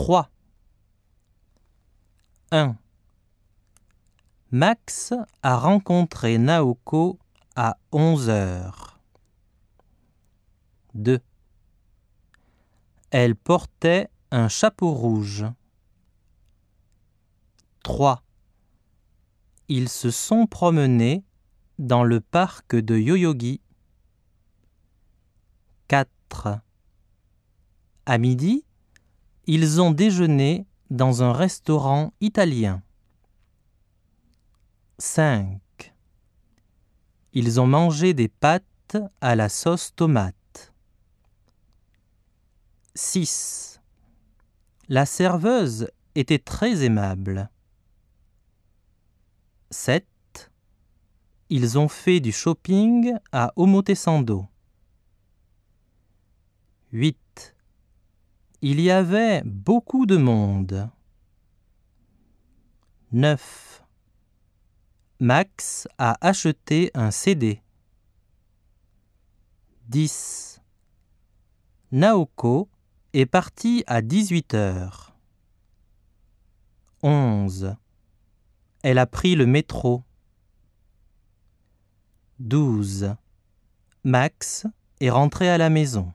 3. 1. Max a rencontré Naoko à 11 heures. 2. Elle portait un chapeau rouge. 3. Ils se sont promenés dans le parc de Yoyogi. 4. À midi, ils ont déjeuné dans un restaurant italien. 5. Ils ont mangé des pâtes à la sauce tomate. 6. La serveuse était très aimable. 7. Ils ont fait du shopping à Omotesando. 8. Il y avait beaucoup de monde. 9. Max a acheté un CD. 10. Naoko est partie à 18 heures. 11. Elle a pris le métro. 12. Max est rentré à la maison.